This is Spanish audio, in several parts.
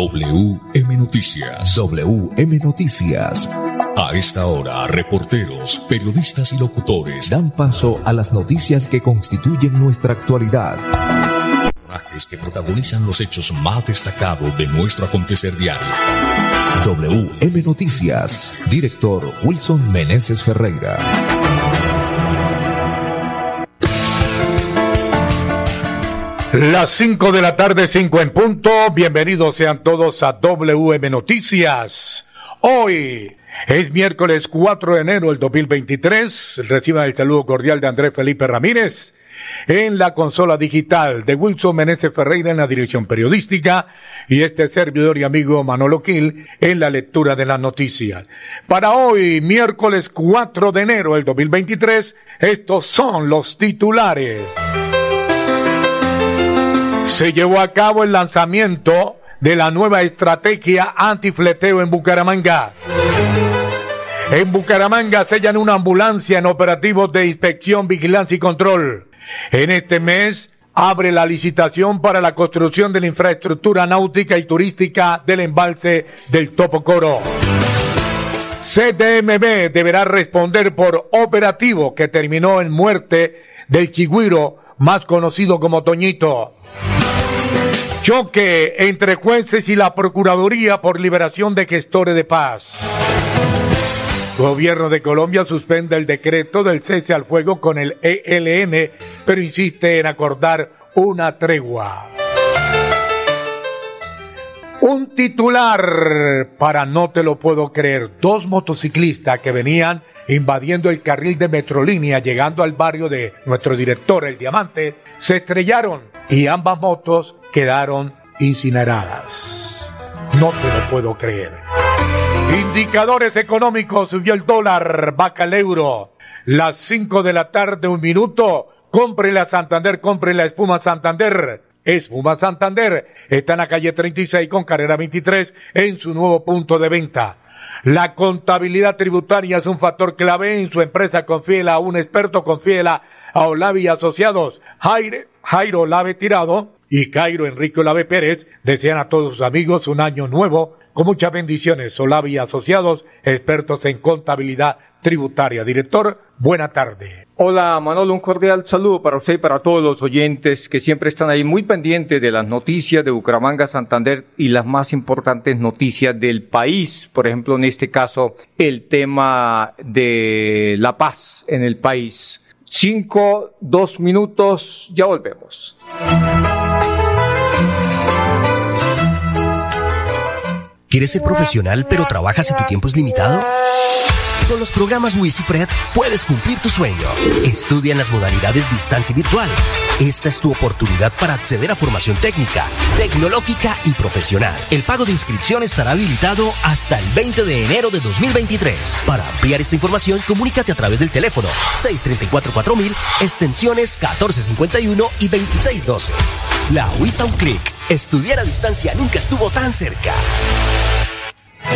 WM Noticias. WM Noticias. A esta hora, reporteros, periodistas y locutores dan paso a las noticias que constituyen nuestra actualidad. que protagonizan los hechos más destacados de nuestro acontecer diario. WM Noticias. Director Wilson Meneses Ferreira. Las 5 de la tarde, 5 en punto. Bienvenidos sean todos a WM Noticias. Hoy es miércoles 4 de enero del 2023. Reciban el saludo cordial de Andrés Felipe Ramírez en la consola digital de Wilson Meneses Ferreira en la dirección periodística y este servidor y amigo Manolo Quil en la lectura de las noticias. Para hoy, miércoles 4 de enero del 2023, estos son los titulares se llevó a cabo el lanzamiento de la nueva estrategia antifleteo en Bucaramanga. En Bucaramanga sellan una ambulancia en operativos de inspección, vigilancia y control. En este mes abre la licitación para la construcción de la infraestructura náutica y turística del embalse del Topocoro. CDMB deberá responder por operativo que terminó en muerte del chigüiro más conocido como Toñito. Choque entre jueces y la Procuraduría por liberación de gestores de paz. Gobierno de Colombia suspende el decreto del cese al fuego con el ELN, pero insiste en acordar una tregua. Un titular para no te lo puedo creer. Dos motociclistas que venían invadiendo el carril de Metrolínea llegando al barrio de nuestro director, el Diamante, se estrellaron y ambas motos quedaron incineradas. No te lo puedo creer. Indicadores económicos, subió el dólar, vaca el euro. Las 5 de la tarde, un minuto. Compre la Santander, compre la espuma Santander. Espuma Santander está en la calle 36 con carrera 23 en su nuevo punto de venta. La contabilidad tributaria es un factor clave en su empresa. Confíela a un experto, confíela a Olavi Asociados. Jairo, Jairo Lave Tirado y Cairo Enrique Olave Pérez desean a todos sus amigos un año nuevo con muchas bendiciones. Olavi Asociados, expertos en contabilidad tributaria. Director, buena tarde. Hola Manolo, un cordial saludo para usted y para todos los oyentes que siempre están ahí muy pendientes de las noticias de Bucaramanga, Santander y las más importantes noticias del país. Por ejemplo, en este caso, el tema de la paz en el país. Cinco, dos minutos, ya volvemos. ¿Quieres ser profesional pero trabajas y tu tiempo es limitado? Con los programas WisiPred puedes cumplir tu sueño. Estudia en las modalidades distancia y virtual. Esta es tu oportunidad para acceder a formación técnica, tecnológica y profesional. El pago de inscripción estará habilitado hasta el 20 de enero de 2023. Para ampliar esta información, comunícate a través del teléfono 634-4000, extensiones 1451 y 2612. La WISA un clic. Estudiar a distancia nunca estuvo tan cerca.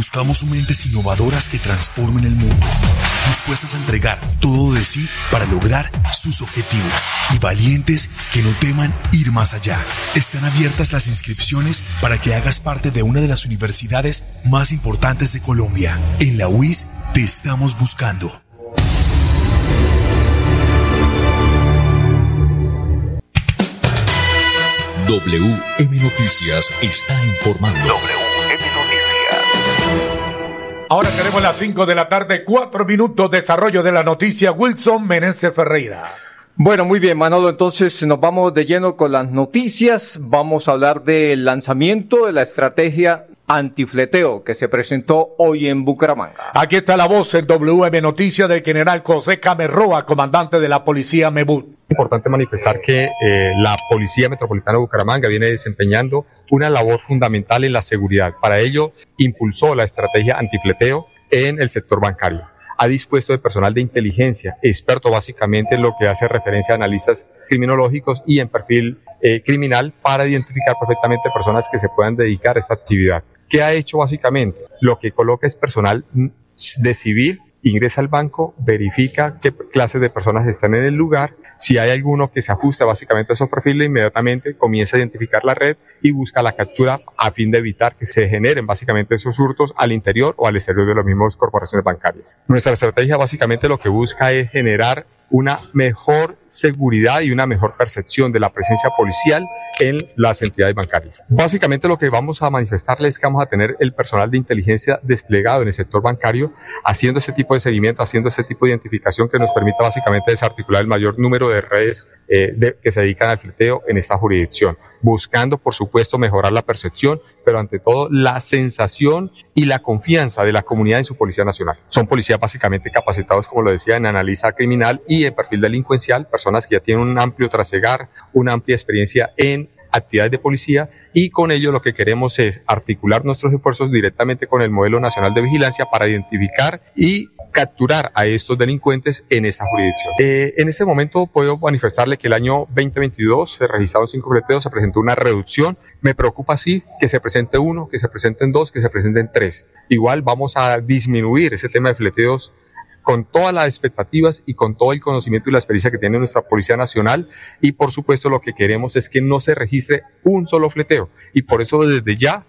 Buscamos mentes innovadoras que transformen el mundo, dispuestas a entregar todo de sí para lograr sus objetivos y valientes que no teman ir más allá. Están abiertas las inscripciones para que hagas parte de una de las universidades más importantes de Colombia. En la UIS te estamos buscando. WM Noticias está informando. Ahora tenemos las 5 de la tarde, 4 minutos, desarrollo de la noticia, Wilson Meneses Ferreira. Bueno, muy bien, Manolo. Entonces nos vamos de lleno con las noticias. Vamos a hablar del lanzamiento de la estrategia antifleteo que se presentó hoy en Bucaramanga. Aquí está la voz en WM Noticias del general José Camerroa, comandante de la policía MEBUT. Importante manifestar que eh, la Policía Metropolitana de Bucaramanga viene desempeñando una labor fundamental en la seguridad. Para ello, impulsó la estrategia antifleteo en el sector bancario ha dispuesto de personal de inteligencia, experto básicamente en lo que hace referencia a analistas criminológicos y en perfil eh, criminal para identificar perfectamente personas que se puedan dedicar a esta actividad. ¿Qué ha hecho básicamente? Lo que coloca es personal de civil ingresa al banco, verifica qué clases de personas están en el lugar, si hay alguno que se ajusta básicamente a esos perfiles, inmediatamente comienza a identificar la red y busca la captura a fin de evitar que se generen básicamente esos hurtos al interior o al exterior de las mismas corporaciones bancarias. Nuestra estrategia básicamente lo que busca es generar una mejor seguridad y una mejor percepción de la presencia policial en las entidades bancarias. Básicamente lo que vamos a manifestarles es que vamos a tener el personal de inteligencia desplegado en el sector bancario haciendo ese tipo de seguimiento, haciendo ese tipo de identificación que nos permita básicamente desarticular el mayor número de redes eh, que se dedican al fleteo en esta jurisdicción, buscando por supuesto mejorar la percepción, pero ante todo la sensación y la confianza de la comunidad en su Policía Nacional. Son policías básicamente capacitados, como lo decía, en analiza criminal y en perfil delincuencial, personas que ya tienen un amplio trasegar, una amplia experiencia en actividades de policía y con ello lo que queremos es articular nuestros esfuerzos directamente con el modelo nacional de vigilancia para identificar y capturar a estos delincuentes en esta jurisdicción. Eh, en este momento puedo manifestarle que el año 2022 se registraron cinco fleteos, se presentó una reducción. Me preocupa sí que se presente uno, que se presenten dos, que se presenten tres. Igual vamos a disminuir ese tema de fleteos con todas las expectativas y con todo el conocimiento y la experiencia que tiene nuestra Policía Nacional y por supuesto lo que queremos es que no se registre un solo fleteo y por eso desde ya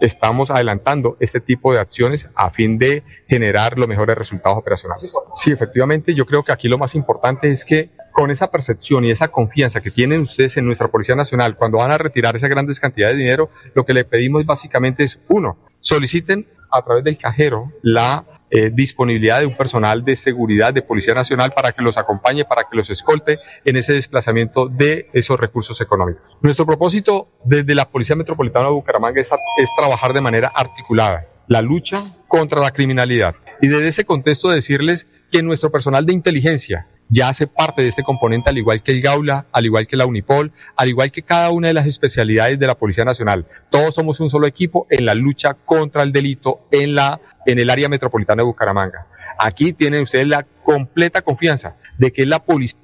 estamos adelantando este tipo de acciones a fin de generar los mejores resultados operacionales. Sí, efectivamente, yo creo que aquí lo más importante es que con esa percepción y esa confianza que tienen ustedes en nuestra Policía Nacional cuando van a retirar esas grandes cantidades de dinero, lo que le pedimos básicamente es, uno, soliciten a través del cajero la eh, disponibilidad de un personal de seguridad de Policía Nacional para que los acompañe, para que los escolte en ese desplazamiento de esos recursos económicos. Nuestro propósito desde la Policía Metropolitana de Bucaramanga es, es trabajar de manera articulada la lucha contra la criminalidad. Y desde ese contexto decirles que nuestro personal de inteligencia ya hace parte de este componente, al igual que el Gaula, al igual que la Unipol, al igual que cada una de las especialidades de la Policía Nacional. Todos somos un solo equipo en la lucha contra el delito en, la, en el área metropolitana de Bucaramanga. Aquí tienen ustedes la completa confianza de que la policía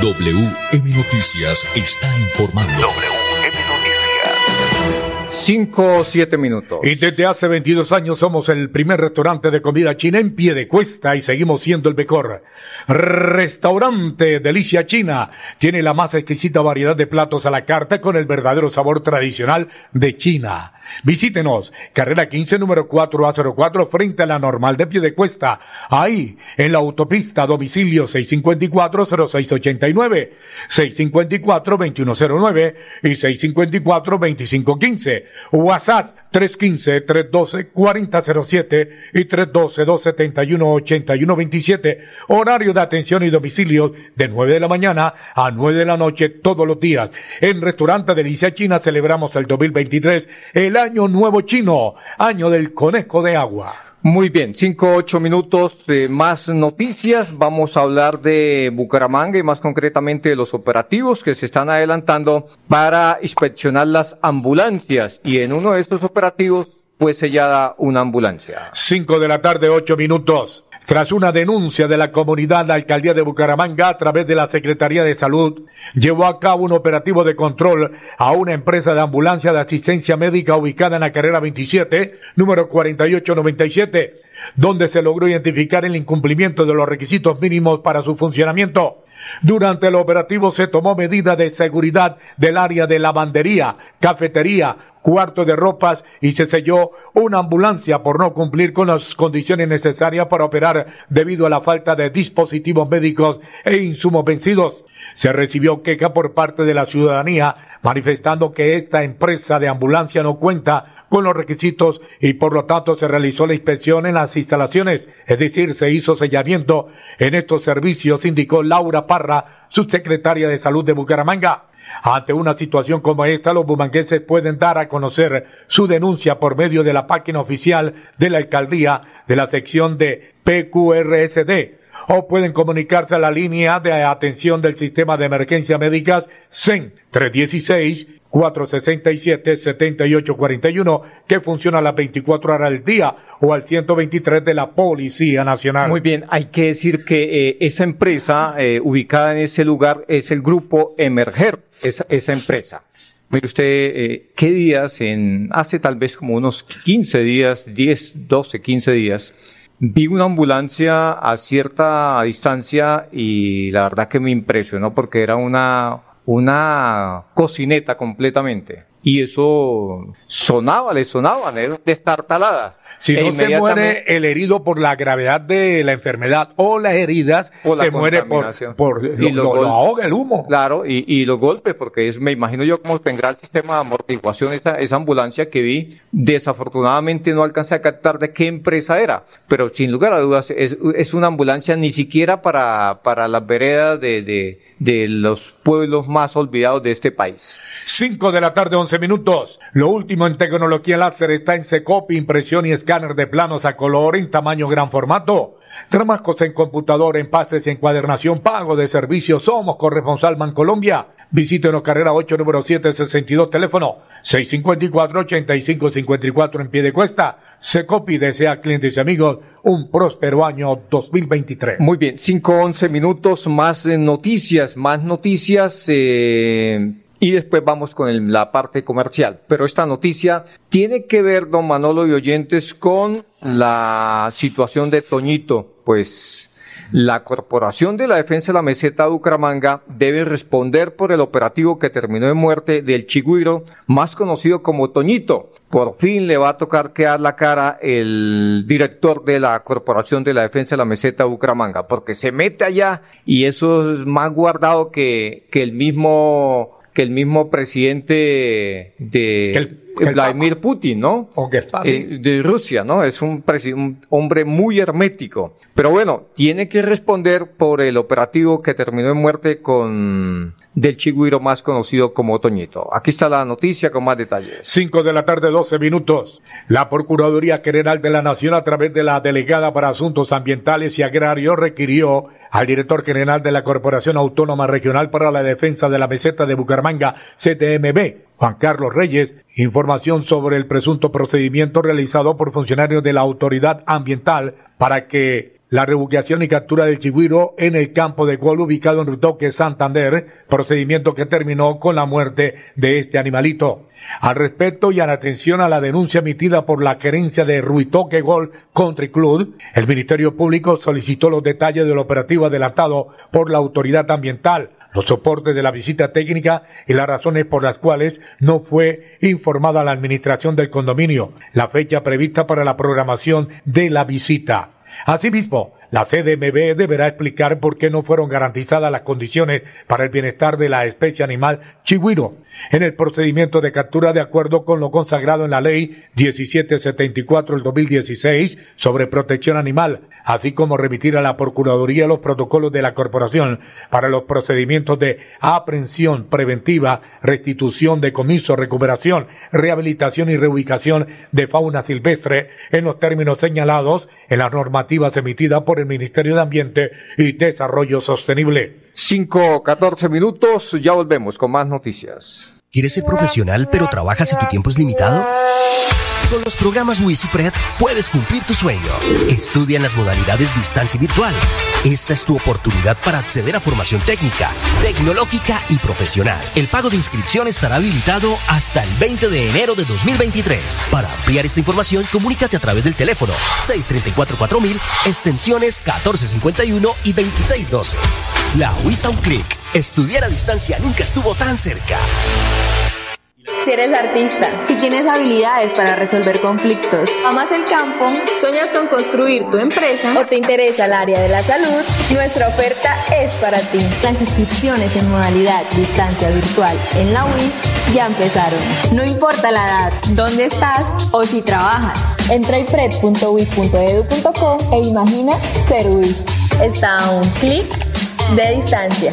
WM Noticias está informando. Cinco o siete minutos. Y desde hace 22 años somos el primer restaurante de comida china en pie de cuesta y seguimos siendo el mejor. Restaurante Delicia China tiene la más exquisita variedad de platos a la carta con el verdadero sabor tradicional de China. Visítenos, carrera 15, número 4A04, frente a la normal de pie de cuesta. Ahí, en la autopista, domicilio 654-0689, 654-2109 y 654-2515. WhatsApp 315-312-4007 y 312-271-8127. Horario de atención y domicilio de 9 de la mañana a 9 de la noche todos los días. En Restaurante Delicia China celebramos el 2023, el año nuevo chino, año del conejo de agua. Muy bien, cinco, ocho minutos de más noticias. Vamos a hablar de Bucaramanga y más concretamente de los operativos que se están adelantando para inspeccionar las ambulancias. Y en uno de estos operativos fue sellada una ambulancia. Cinco de la tarde, ocho minutos. Tras una denuncia de la comunidad, la alcaldía de Bucaramanga, a través de la Secretaría de Salud, llevó a cabo un operativo de control a una empresa de ambulancia de asistencia médica ubicada en la carrera 27, número 4897, donde se logró identificar el incumplimiento de los requisitos mínimos para su funcionamiento. Durante el operativo se tomó medida de seguridad del área de lavandería, cafetería, cuarto de ropas y se selló una ambulancia por no cumplir con las condiciones necesarias para operar debido a la falta de dispositivos médicos e insumos vencidos. Se recibió queja por parte de la ciudadanía manifestando que esta empresa de ambulancia no cuenta con los requisitos y por lo tanto se realizó la inspección en las instalaciones, es decir, se hizo sellamiento en estos servicios, indicó Laura Parra, subsecretaria de Salud de Bucaramanga. Ante una situación como esta, los bumangueses pueden dar a conocer su denuncia por medio de la página oficial de la alcaldía de la sección de PQRSD o pueden comunicarse a la línea de atención del sistema de emergencia médicas CEN 316 467-7841 que funciona a las 24 horas del día o al 123 de la Policía Nacional. Muy bien, hay que decir que eh, esa empresa eh, ubicada en ese lugar es el grupo Emerger, esa, esa empresa. Mire usted, eh, ¿qué días? En, hace tal vez como unos 15 días, 10, 12, 15 días, Vi una ambulancia a cierta distancia y la verdad que me impresionó porque era una, una cocineta completamente. Y eso sonaba, le sonaba, destartalada. Si no se muere el herido por la gravedad de la enfermedad o las heridas, se muere por, por y lo, ahoga el humo. Claro, y, y, los golpes, porque es, me imagino yo cómo tendrá el sistema de amortiguación esa, esa ambulancia que vi. Desafortunadamente no alcancé a captar de qué empresa era, pero sin lugar a dudas es, es una ambulancia ni siquiera para, para las veredas de, de de los pueblos más olvidados de este país. Cinco de la tarde, once minutos. Lo último en tecnología láser está en Secopi, impresión y escáner de planos a color en tamaño gran formato. Trabajos en computador, empastes y encuadernación, pago de servicios. Somos corresponsal Colombia. Visítenos carrera 8, número 762, teléfono 654-8554 en pie de cuesta. Secopi desea clientes y amigos un próspero año 2023. Muy bien, 5, 11 minutos, más noticias, más noticias. Eh, y después vamos con la parte comercial. Pero esta noticia tiene que ver, don Manolo y oyentes, con la situación de Toñito. Pues la Corporación de la Defensa de la Meseta de Bucaramanga debe responder por el operativo que terminó en muerte del chigüiro, más conocido como Toñito. Por fin le va a tocar quedar la cara el director de la Corporación de la Defensa de la Meseta de Bucaramanga, porque se mete allá y eso es más guardado que, que el mismo que el mismo presidente de Vladimir Putin, ¿no? Eh, de Rusia, ¿no? Es un, un, hombre muy hermético. Pero bueno, tiene que responder por el operativo que terminó en muerte con del chigüiro más conocido como Toñito. Aquí está la noticia con más detalles. Cinco de la tarde, doce minutos. La Procuraduría General de la Nación, a través de la Delegada para Asuntos Ambientales y Agrarios, requirió al director general de la Corporación Autónoma Regional para la Defensa de la Meseta de Bucaramanga, CTMB, Juan Carlos Reyes, información sobre el presunto procedimiento realizado por funcionarios de la Autoridad Ambiental para que la rebuqueación y captura del chigüiro en el campo de gol ubicado en Rutoque, Santander, procedimiento que terminó con la muerte de este animalito. Al respecto y en atención a la denuncia emitida por la gerencia de Ruitoque Gol Country Club, el Ministerio Público solicitó los detalles del operativo adelantado por la autoridad ambiental, los soportes de la visita técnica y las razones por las cuales no fue informada la administración del condominio, la fecha prevista para la programación de la visita. Arzobispo, la CDMB deberá explicar por qué no fueron garantizadas las condiciones para el bienestar de la especie animal chigüiro en el procedimiento de captura de acuerdo con lo consagrado en la Ley 1774 del 2016 sobre protección animal, así como remitir a la Procuraduría los protocolos de la Corporación para los procedimientos de aprehensión preventiva, restitución, decomiso, recuperación, rehabilitación y reubicación de fauna silvestre en los términos señalados en las normativas emitidas por el Ministerio de Ambiente y Desarrollo Sostenible. 5, 14 minutos, ya volvemos con más noticias. ¿Quieres ser profesional pero trabajas y tu tiempo es limitado? Con los programas WisiPred puedes cumplir tu sueño. Estudia en las modalidades distancia y virtual. Esta es tu oportunidad para acceder a formación técnica, tecnológica y profesional. El pago de inscripción estará habilitado hasta el 20 de enero de 2023. Para ampliar esta información, comunícate a través del teléfono 634-4000, extensiones 1451 y 2612. La WISA un clic. Estudiar a distancia nunca estuvo tan cerca. Si eres artista, si tienes habilidades para resolver conflictos, amas el campo, sueñas con construir tu empresa o te interesa el área de la salud, nuestra oferta es para ti. Las inscripciones en modalidad distancia virtual en la UIS ya empezaron. No importa la edad, dónde estás o si trabajas. Entra a ipred.wis.edu.co e imagina ser UIS. Está a un clic de distancia.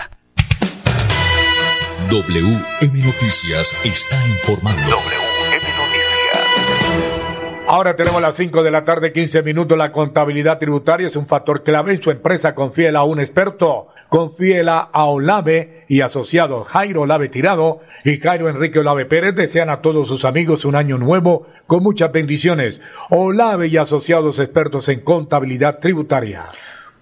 WM Noticias está informando. WM Noticias. Ahora tenemos las 5 de la tarde, 15 minutos. La contabilidad tributaria es un factor clave en su empresa. Confíela a un experto. Confíela a Olave y asociado Jairo Olave Tirado y Jairo Enrique Olave Pérez. Desean a todos sus amigos un año nuevo con muchas bendiciones. Olave y asociados expertos en contabilidad tributaria.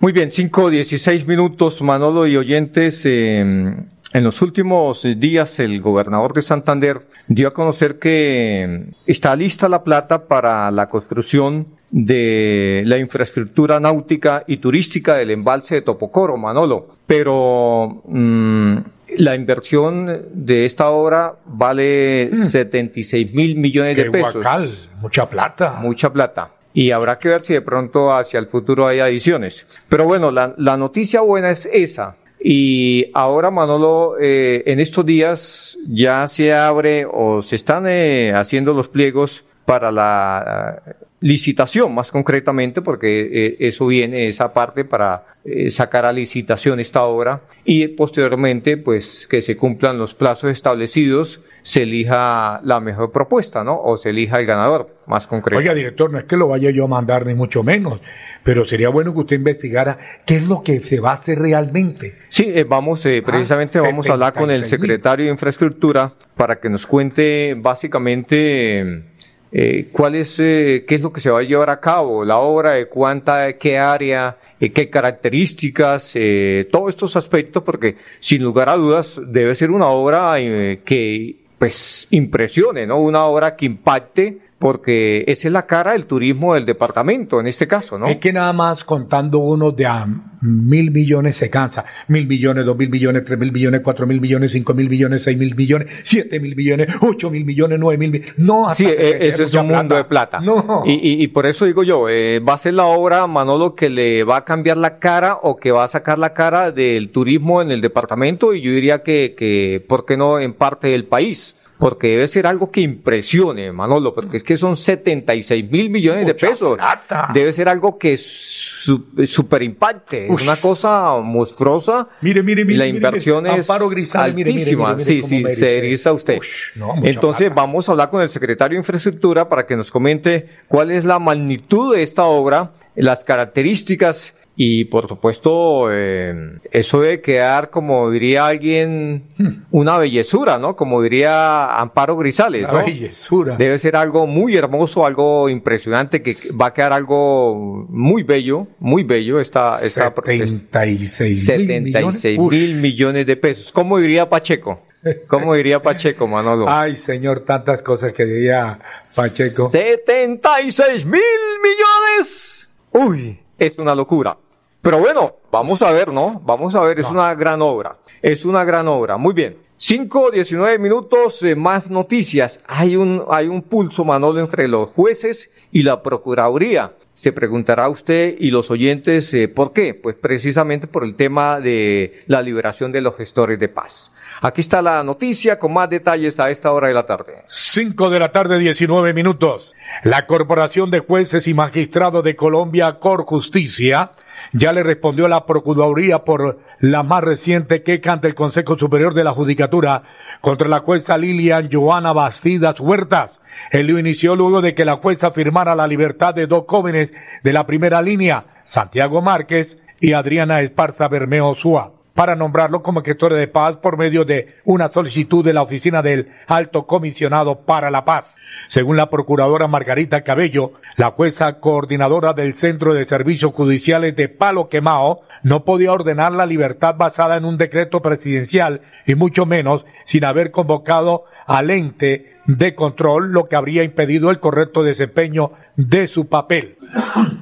Muy bien, 5, 16 minutos, Manolo y oyentes. Eh, en los últimos días, el gobernador de Santander dio a conocer que está lista la plata para la construcción de la infraestructura náutica y turística del embalse de Topocoro, Manolo. Pero mm, la inversión de esta obra vale 76 mm. mil millones de pesos. mucha plata. Mucha plata. Y habrá que ver si de pronto hacia el futuro hay adiciones. Pero bueno, la, la noticia buena es esa, y ahora, Manolo, eh, en estos días ya se abre o se están eh, haciendo los pliegos para la licitación, más concretamente, porque eso viene, esa parte para sacar a licitación esta obra y posteriormente, pues, que se cumplan los plazos establecidos se elija la mejor propuesta, ¿no? O se elija el ganador más concreto. Oiga, director, no es que lo vaya yo a mandar ni mucho menos, pero sería bueno que usted investigara qué es lo que se va a hacer realmente. Sí, eh, vamos, eh, ah, precisamente vamos a hablar con el secretario de Infraestructura para que nos cuente básicamente eh, cuál es, qué es lo que se va a llevar a cabo, la obra, de cuánta, qué área, qué características, todos estos aspectos, porque sin lugar a dudas debe ser una obra que pues impresione, ¿no? Una obra que impacte porque esa es la cara del turismo del departamento en este caso, ¿no? Es que nada más contando uno de a mil millones se cansa. Mil millones, dos mil millones, tres mil millones, cuatro mil millones, cinco mil millones, seis mil millones, siete mil millones, ocho mil millones, nueve mil millones. No, sí, e, ese es un mundo de plata. No. Y, y, por eso digo yo, eh, va a ser la obra, Manolo, que le va a cambiar la cara o que va a sacar la cara del turismo en el departamento y yo diría que, que ¿por qué no en parte del país? Porque debe ser algo que impresione, Manolo, porque es que son 76 mil millones de pesos. Debe ser algo que super impacte, es una cosa monstruosa. Mire, mire, mire. La inversión es altísima. sí, sí, se eriza usted. Entonces vamos a hablar con el secretario de Infraestructura para que nos comente cuál es la magnitud de esta obra, las características y por supuesto, eh, eso debe quedar, como diría alguien, una bellezura, ¿no? Como diría Amparo Grisales, ¿no? bellezura. Debe ser algo muy hermoso, algo impresionante, que va a quedar algo muy bello, muy bello esta... esta 76, 76 mil millones de pesos. ¿Cómo diría Pacheco? ¿Cómo diría Pacheco, Manolo? Ay, señor, tantas cosas que diría Pacheco. 76 mil millones. Uy, es una locura. Pero bueno, vamos a ver, ¿no? Vamos a ver, es una gran obra. Es una gran obra. Muy bien. 5, 19 minutos, eh, más noticias. Hay un, hay un pulso, Manolo, entre los jueces y la Procuraduría. Se preguntará usted y los oyentes eh, por qué. Pues precisamente por el tema de la liberación de los gestores de paz. Aquí está la noticia con más detalles a esta hora de la tarde. 5 de la tarde, 19 minutos. La Corporación de Jueces y Magistrados de Colombia, Cor Justicia, ya le respondió la Procuraduría por la más reciente queja ante el Consejo Superior de la Judicatura contra la jueza Lilian Joana Bastidas Huertas. El lío inició luego de que la jueza firmara la libertad de dos jóvenes de la primera línea, Santiago Márquez y Adriana Esparza Bermeo Súa para nombrarlo como gestor de paz por medio de una solicitud de la oficina del Alto Comisionado para la Paz. Según la procuradora Margarita Cabello, la jueza coordinadora del Centro de Servicios Judiciales de Palo Quemao no podía ordenar la libertad basada en un decreto presidencial y mucho menos sin haber convocado al ente de control, lo que habría impedido el correcto desempeño de su papel.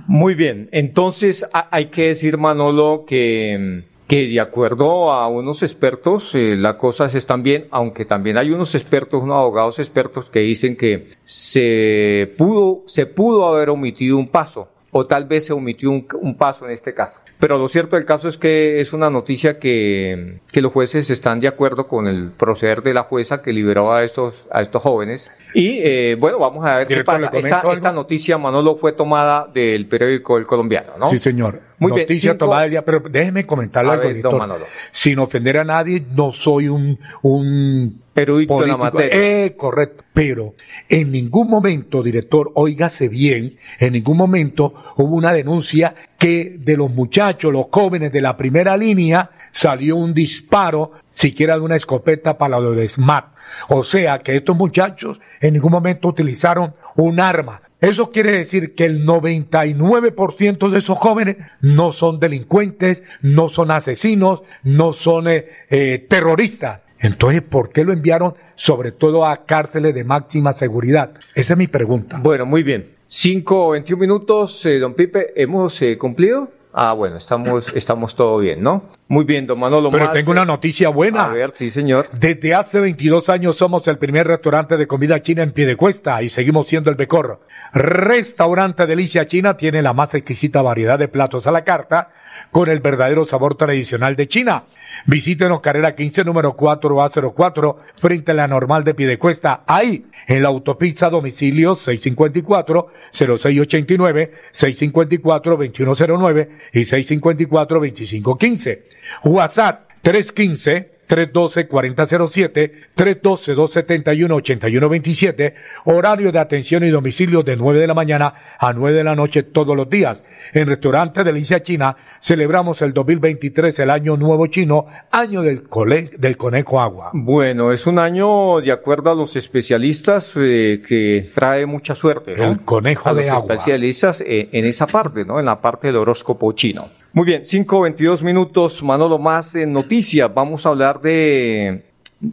Muy bien, entonces hay que decir, Manolo, que que de acuerdo a unos expertos eh, las cosas están bien, aunque también hay unos expertos, unos abogados expertos que dicen que se pudo, se pudo haber omitido un paso o tal vez se omitió un, paso en este caso. Pero lo cierto del caso es que es una noticia que, que, los jueces están de acuerdo con el proceder de la jueza que liberó a estos, a estos jóvenes. Y eh, bueno, vamos a ver qué pasa. Esta, esta, noticia, Manolo, fue tomada del periódico El Colombiano, ¿no? Sí, señor. Muy noticia bien, tomada del día, pero déjeme comentarle algo, Manolo. Sin ofender a nadie, no soy un, un erudito en la materia. Eh, correcto. Pero en ningún momento, director, óigase bien, en ningún momento hubo una denuncia que de los muchachos, los jóvenes de la primera línea, salió un disparo, siquiera de una escopeta para lo de SMAT. O sea que estos muchachos en ningún momento utilizaron un arma. Eso quiere decir que el 99% de esos jóvenes no son delincuentes, no son asesinos, no son eh, eh, terroristas. Entonces, ¿por qué lo enviaron sobre todo a cárceles de máxima seguridad? Esa es mi pregunta. Bueno, muy bien. Cinco o veintiún minutos, eh, don Pipe, ¿hemos eh, cumplido? Ah, bueno, estamos, estamos todo bien, ¿no? Muy bien, don Manolo. Pero tengo una noticia buena. A ver, sí, señor. Desde hace 22 años somos el primer restaurante de comida china en Piedecuesta y seguimos siendo el Becorro. Restaurante Delicia China tiene la más exquisita variedad de platos a la carta con el verdadero sabor tradicional de China. Visítenos carrera 15 número 4A04 frente a la normal de Piedecuesta, ahí en la autopista domicilio 654 0689 654 2109 y 654 2515. WhatsApp 315 312-4007, 312-271-8127, horario de atención y domicilio de 9 de la mañana a 9 de la noche todos los días. En Restaurante Delicia China celebramos el 2023, el año nuevo chino, año del, del conejo agua. Bueno, es un año, de acuerdo a los especialistas, eh, que trae mucha suerte. ¿no? El conejo a de los especialistas eh, en esa parte, ¿no? En la parte del horóscopo chino. Muy bien, 5.22 minutos, Manolo, más en noticias. Vamos a hablar de,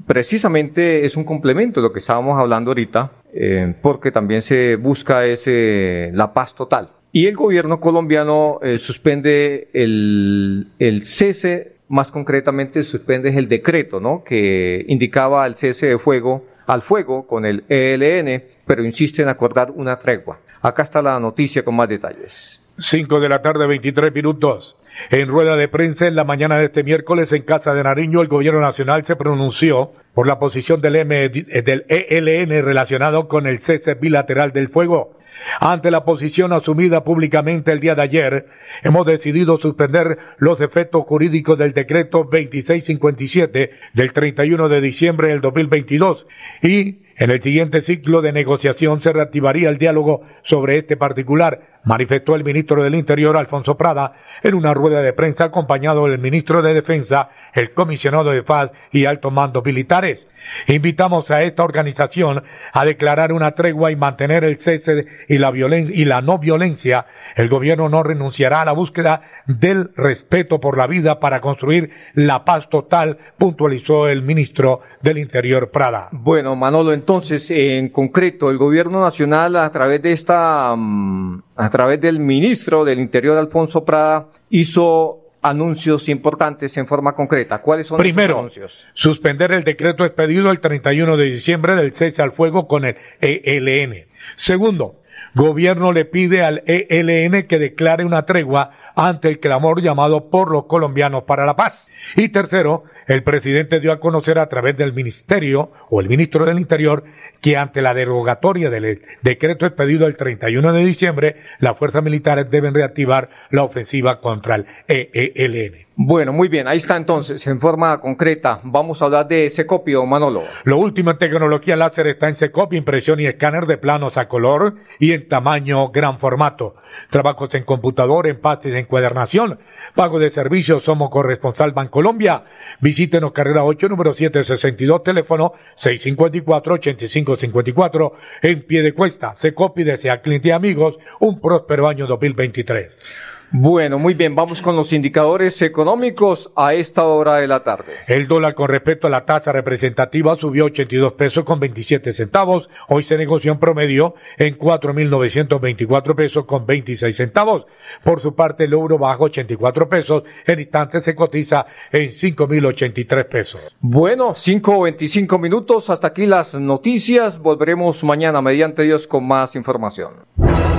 precisamente es un complemento de lo que estábamos hablando ahorita, eh, porque también se busca ese, la paz total. Y el gobierno colombiano eh, suspende el, el cese, más concretamente suspende el decreto, ¿no? Que indicaba el cese de fuego, al fuego con el ELN, pero insiste en acordar una tregua. Acá está la noticia con más detalles. 5 de la tarde, 23 minutos. En rueda de prensa en la mañana de este miércoles en Casa de Nariño, el gobierno nacional se pronunció por la posición del, M, del ELN relacionado con el cese bilateral del fuego. Ante la posición asumida públicamente el día de ayer, hemos decidido suspender los efectos jurídicos del decreto 2657 del 31 de diciembre del 2022 y en el siguiente ciclo de negociación se reactivaría el diálogo sobre este particular, manifestó el ministro del Interior, Alfonso Prada, en una rueda de prensa acompañado del ministro de Defensa, el comisionado de paz y altos mandos militares. Invitamos a esta organización a declarar una tregua y mantener el cese y la, y la no violencia. El gobierno no renunciará a la búsqueda del respeto por la vida para construir la paz total, puntualizó el ministro del Interior, Prada. Bueno, Manolo, entonces, en concreto, el gobierno nacional a través de esta... Mm, a través del ministro del Interior, Alfonso Prada, hizo anuncios importantes en forma concreta. ¿Cuáles son Primero, esos anuncios? suspender el decreto expedido el 31 de diciembre del cese al fuego con el ELN. Segundo, gobierno le pide al ELN que declare una tregua ante el clamor llamado por los colombianos para la paz. Y tercero, el presidente dio a conocer a través del ministerio o el ministro del Interior que ante la derogatoria del decreto expedido el 31 de diciembre, las fuerzas militares deben reactivar la ofensiva contra el EELN. Bueno, muy bien, ahí está entonces, en forma concreta, vamos a hablar de Secopio, Manolo. Lo último en tecnología láser está en Secopio, impresión y escáner de planos a color y en tamaño gran formato. Trabajos en computador, empates de encuadernación, pago de servicios, somos corresponsal Bancolombia. Visítenos carrera 8, número 762, teléfono 654-8554, en pie de cuesta. Secopio desea cliente y amigos un próspero año 2023. Bueno, muy bien, vamos con los indicadores económicos a esta hora de la tarde. El dólar con respecto a la tasa representativa subió 82 pesos con 27 centavos. Hoy se negoció en promedio en 4.924 pesos con 26 centavos. Por su parte, el euro bajo 84 pesos. En instante se cotiza en 5.083 pesos. Bueno, 5.25 minutos. Hasta aquí las noticias. Volveremos mañana mediante Dios con más información.